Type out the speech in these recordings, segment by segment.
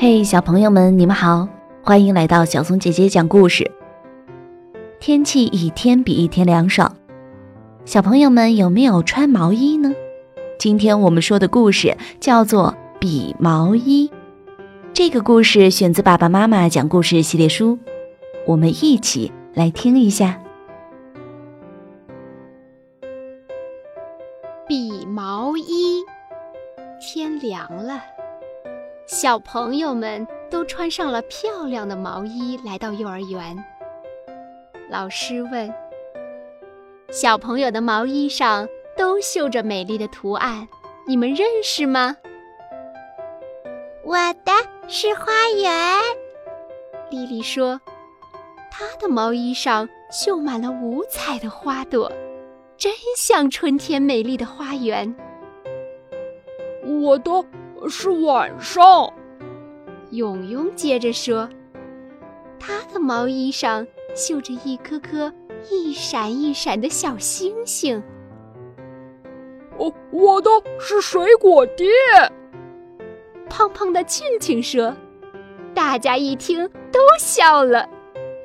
嘿，小朋友们，你们好，欢迎来到小松姐姐讲故事。天气一天比一天凉爽，小朋友们有没有穿毛衣呢？今天我们说的故事叫做《比毛衣》。这个故事选自《爸爸妈妈讲故事》系列书，我们一起来听一下。比毛衣，天凉了。小朋友们都穿上了漂亮的毛衣，来到幼儿园。老师问：“小朋友的毛衣上都绣着美丽的图案，你们认识吗？”“我的是花园。”丽丽说，“她的毛衣上绣满了五彩的花朵，真像春天美丽的花园。”“我的。”是晚上，勇勇接着说：“他的毛衣上绣着一颗颗一闪一闪的小星星。”哦，我的是水果店。胖胖的庆庆说：“大家一听都笑了。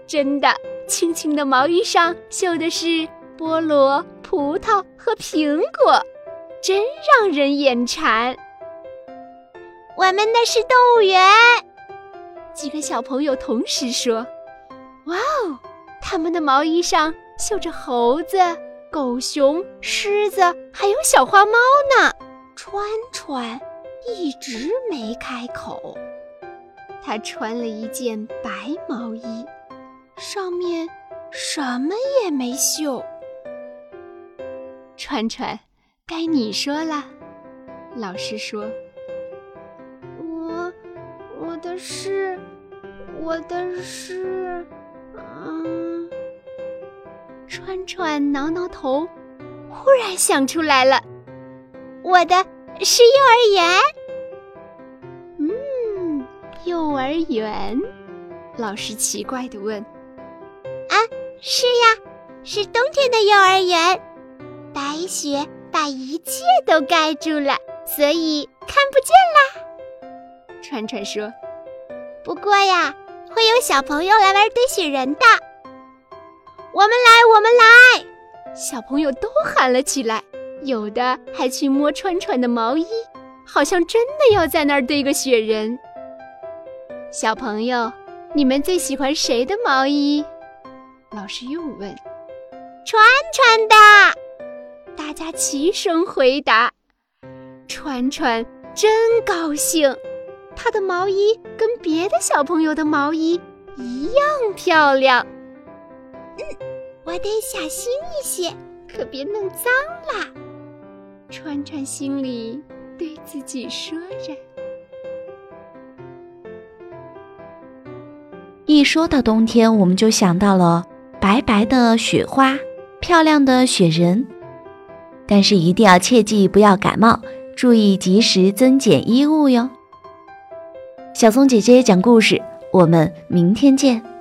真的，庆庆的毛衣上绣的是菠萝、葡萄和苹果，真让人眼馋。”我们的是动物园，几个小朋友同时说：“哇哦！他们的毛衣上绣着猴子、狗熊、狮子，还有小花猫呢。”川川一直没开口。他穿了一件白毛衣，上面什么也没绣。川川，该你说了。老师说。的是，我的是，嗯。川川挠挠头，忽然想出来了，我的是幼儿园。嗯，幼儿园。老师奇怪的问：“啊，是呀，是冬天的幼儿园，白雪把一切都盖住了，所以看不见啦。”川川说。不过呀，会有小朋友来玩堆雪人的。我们来，我们来！小朋友都喊了起来，有的还去摸川川的毛衣，好像真的要在那儿堆个雪人。小朋友，你们最喜欢谁的毛衣？老师又问。川川的，大家齐声回答。川川真高兴。他的毛衣跟别的小朋友的毛衣一样漂亮。嗯，我得小心一些，可别弄脏了。川川心里对自己说着。一说到冬天，我们就想到了白白的雪花、漂亮的雪人。但是一定要切记不要感冒，注意及时增减衣物哟。小松姐姐讲故事，我们明天见。